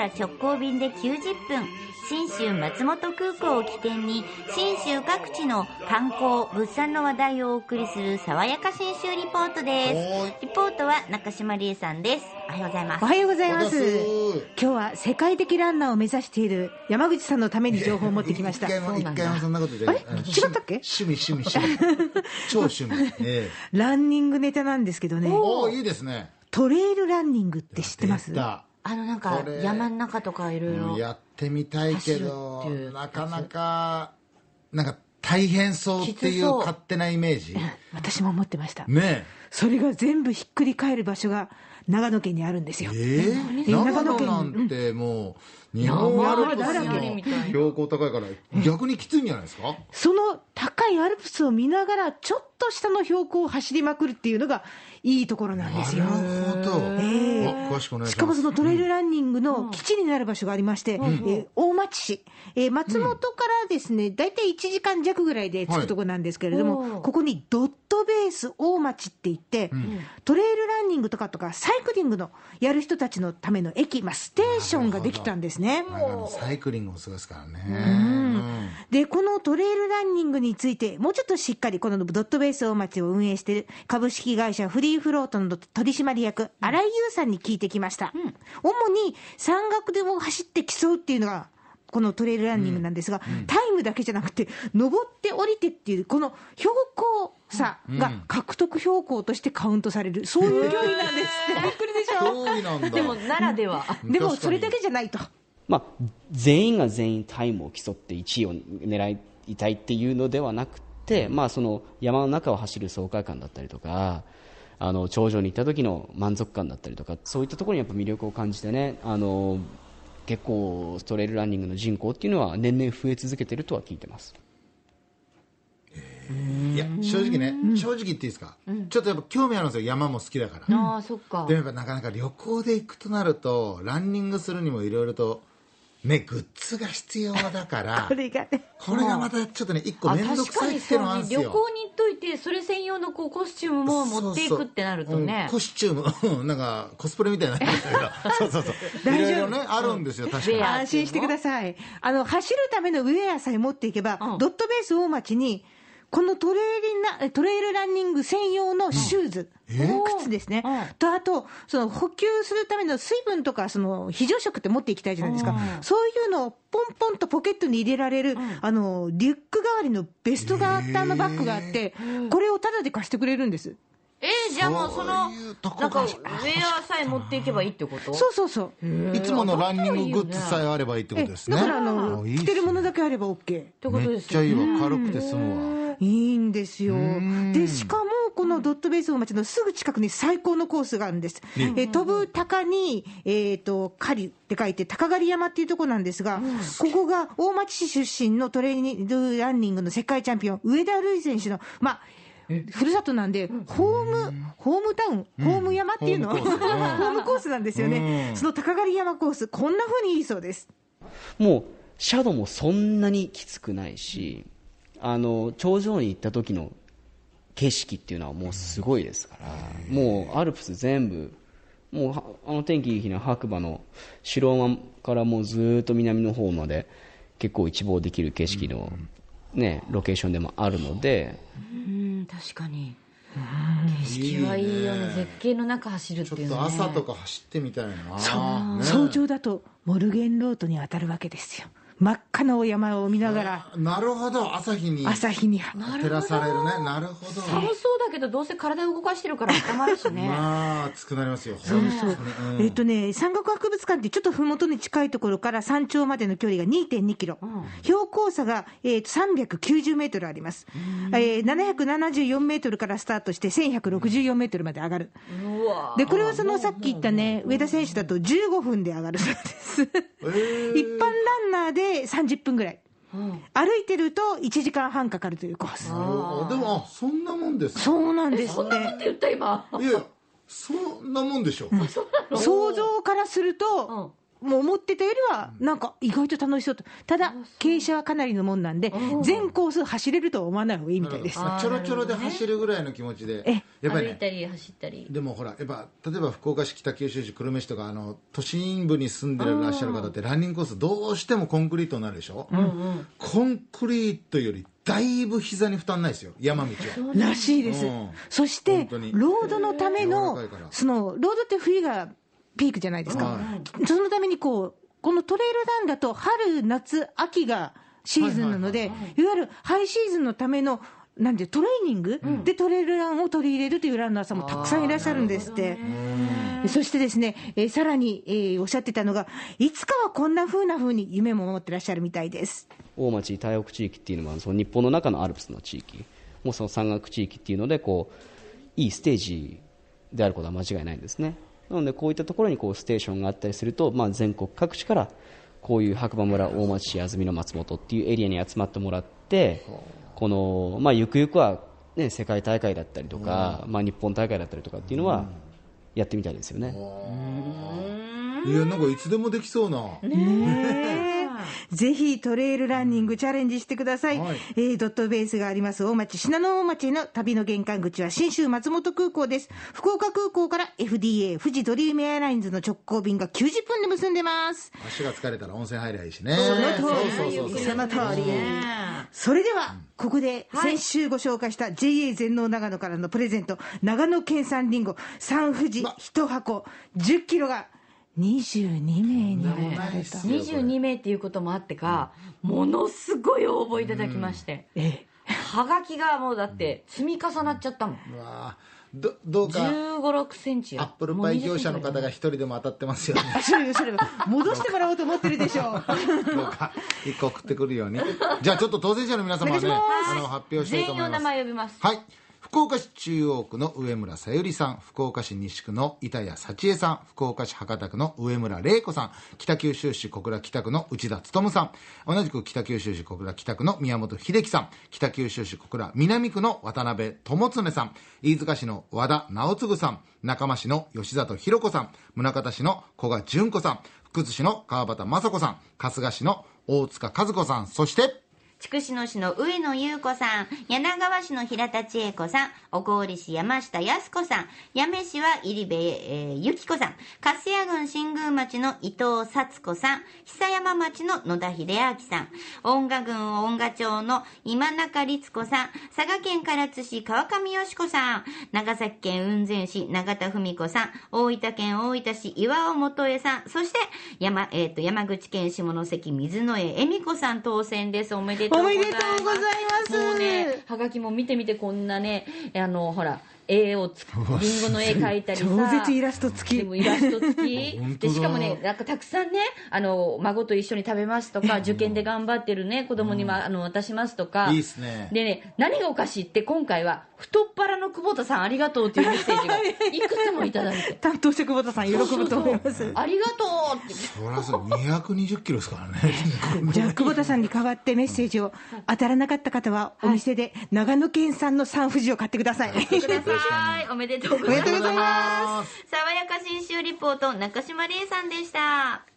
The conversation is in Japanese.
から直行便で90分信州松本空港を起点に信州各地の観光物産の話題をお送りする爽やか信州リポートです。リポートは中島理恵さんです。おはようございます。おはようございます。今日は世界的ランナーを目指している山口さんのために情報を持ってきました。一回も、一回もそんなことで。あれ？あの違ったっけ？趣味、趣味、趣味。超趣味。えランニングネタなんですけどね。え。おお、いいですね。トレイルランニングって知ってます？あのなんか山の中とかいろいろやってみたいけどなかなか、なんか大変そうっていう勝手なイメージ？私も思ってました。ねそれが全部ひっくり返る場所が長野県にあるんですよ。え。ええ長野県なんてもう、日本アルプスの標高高いから、逆にきついんじゃないですか？その高いアルプスを見ながらちょっと下の標高を走りまくるっていうのがいいところなんですよ。なるほど。ええあ詳しくお願いします。しかもそのトレイルランニングの基地になる場所がありまして、えー大町市、えー松本からですね、大体1時間弱ぐらいで着くところなんですけれども、はいここにドットベース大町って言って、トレイルランニングとかとか、サイクリングのやる人たちのための駅、まあ、ステーションができたんですね。サイクリングもすごいですからね。うん。で、このトレイルランニングについて、もうちょっとしっかり、このドットベース大町を運営している株式会社フリーフロートの取締役、新井優さんに聞いてきました。主に山岳でも走って競うっていうのが、このトレイルランニングなんですが、タイムだけじゃなくて、登って降りてっていう、この標高差が獲得標高としてカウントされる、そういう競技なんですって。びっくりでしょ？競技なんだ。でもならでは。でもそれだけじゃないと。まあ、全員が全員タイムを競って1位を狙いたいっていうのではなくて、まあ、その山の中を走る爽快感だったりとかあの頂上に行った時の満足感だったりとかそういったところにやっぱ魅力を感じてねあの結構トレイルランニングの人口っていうのは年々増え続けてるとは聞いてます。いや、正直ね、正直言っていいですか、ちょっとやっぱ興味あるんですよ、山も好きだから。ああそっか。でもやっぱなかなか旅行で行くとなると、ランニングするにもいろいろと、ね、グッズが必要だから、これがね。これがまたちょっとね、一個あ面倒くさいっていうのがあるんですよ。旅行に行っといてそれ専用のこうコスチュームも持っていくってなるとねそうんコスチューム、うんなんかコスプレみたいにな そうそうそう。大丈夫いろいろね、あるんですよ、確かに安心してください。あの、走るためのウェアさえ持っていけば、うんドットベース大町に、このトレイルなトレイルランニング専用のシューズ、靴ですね、うん。とあと、その補給するための水分とか、その非常食って持っていきたいじゃないですか、うん。そういうのをポンポンとポケットに入れられる、あのリュック代わりのベスト型のバッグがあって、これをタダで貸してくれるんです。えー、じゃあもうそのなんかウがェアさえ持っていけばいいってこと？そうそうそう。いつものランニンググッズさえあればいいってこえとですね。だからあの、着てるものだけあれば OK。ってことめっですよちゃいいわ、軽くて済むわ。いいんですよ。で、しかも、このドットベース大町のすぐ近くに最高のコースがあるんです。えー飛ぶ鷹に、えっ、と、狩りって書いて、鷹狩山っていうところなんですが、ここが大町市出身のトレーニングランニングの世界チャンピオン、上田瑠衣選手の、まあ、ふるさとなんで、ホーム、ホームタウン、ホーム山っていうの、ホームコース。ホームコースなんですよね。その鷹狩山コース、こんな風にいいそうです。もうシャドウもそんなにきつくないしあの頂上に行った時の景色っていうのはもうすごいですからもうアルプス全部もうはあの天気いい日の白馬の白馬からもうずーっと南の方まで結構一望できる景色の、ね、ロケーションでもあるので。うん確かに。景色はいいよね。絶景の中走るっていうのねっと朝とか走ってみたいな。そう、ね。早朝だとモルゲンロートに当たるわけですよ。真っ赤なお山を見ながら、なるほど、朝日に朝日に、照らされるね。なるほど。寒そうだけどどうせ体動かしてるから温まるしね。まあ、熱くなりますよ。そうそう。本当に。うん。えっとね、山岳博物館ってちょっとふもとに近いところから山頂までの距離が2.2キロ、標高差が、えーと390メートルあります、えー774メートルからスタートして1164メートルまで上がる。うわ。で、これはそのさっき言ったね、上田選手だと15分で上がるそうです。一般ランナーで30分ぐらい。歩いてると1時間半かかるというコース。あでも、あ、そんなもんですか。そうなんですそんなことって。言った今いやいや、そんなもんでしょ。想像からすると、もう思ってたよりは、なんか意外と楽しそうと、ただ、傾斜はかなりのもんなんで、全コース走れるとは思わない方がいいみたいです。まあちょろちょろで走るぐらいの気持ちでえやっぱりね歩いたり走ったり。でもほらやっぱ例えば福岡市北九州市久留米市とかあの都心部に住んでらっしゃる方ってランニングコースどうしてもコンクリートになるでしょ、コンクリートよりだいぶ膝に負担ないですよ山道は。らしいです、うん。そしてロードのためのそのロードって冬がピークじゃないですか、はそのためにこうこのトレイルランだと春夏秋がシーズンなので、いわゆるハイシーズンのためのなんていうトレーニング？でトレイルランを取り入れるというランナーさんもたくさんいらっしゃるんですって。そしてですね、えーさらに、えーおっしゃってたのが、いつかはこんな風な風に夢も持ってらっしゃるみたいです。大町太北地域っていうのはその日本の中のアルプスの地域。もうその山岳地域っていうのでこういいステージであることは間違いないんですねなのでこういったところにこうステーションがあったりすると、まあ、全国各地からこういう白馬村大町市安曇野松本っていうエリアに集まってもらってこの、まあ、ゆくゆくは、ね、世界大会だったりとか、まあ、日本大会だったりとかっていうのはやってみたいですよね、いやなんかいつでもできそうな、ぜひトレイルランニングチャレンジしてください。はい。えードットベースがあります大町、信濃大町への旅の玄関口は新州松本空港です。福岡空港から FDA 富士ドリームエアラインズの直行便が90分で結んでます。足が疲れたら温泉入りゃいいしね。その通り。そうそうそうそう。その通り。それでは、ここで先週ご紹介した JA 全農長野からのプレゼント、長野県産リンゴ、三富士1箱10キロが22名に選ばれた。22名っていうこともあってか、ものすごい応募いただきまして、ええ。はがきがもうだって積み重なっちゃったもん。うわどどうか。1 5 6センチよ。アップルパイ業者の方が一人でも当たってますよね。戻してもらおうと思ってるでしょう。どうか。一個送ってくるように。じゃあちょっと当選者の皆様はねあの発表したい全員お名と思います。前呼びます。はい福岡市中央区の上村さゆりさん。福岡市西区の板谷幸恵さん。福岡市博多区の上村玲子さん。北九州市小倉北区の内田勉さん。同じく北九州市小倉北区の宮本秀樹さん。北九州市小倉南区の渡辺智常さん。飯塚市の和田直次さん。中間市の吉里弘子さん。宗像市の古賀純子さん。福津市の川端雅子さん。春日市の大塚和子さん。そして筑紫野市の上野優子さん、柳川市の平田千恵子さん、小郡市山下康子さん、八女市は入部、えー、ゆき子さん、粕谷郡新宮町の伊藤幸子さん、久山町の野田秀明さん、音賀郡音賀町の今中律子さん、佐賀県唐津市川上よし子さん、長崎県雲仙市永田文子さん、大分県大分市岩尾元江さん、そして山,、えー、と山口県下関水野江恵美子さん当選です。おめでとうございます。おめでとうございますもうね、はがきも見てみてこんなね、あの、ほら、絵をつ、リンゴの絵描いたりさ。超絶イラスト付きでもイラスト付き で、しかもね、なんかたくさんね、あの、孫と一緒に食べますとか、受験で頑張ってるね、子供にま、あの、渡しますとか。いいっすねでね、何がおかしいって今回は、太っ腹の久保田さんありがとうっていうメッセージが、いくつもいただいて。担当者久保田さん喜ぶと思います。ありがとうって。そりゃそう220キロですからね じゃあ久保田さんに代わってメッセージを当たらなかった方はお店で長野県産の三富士を買ってください。ください。おめでとうござい。おめでとうございます爽やか新州リポート、中島理恵さんでした。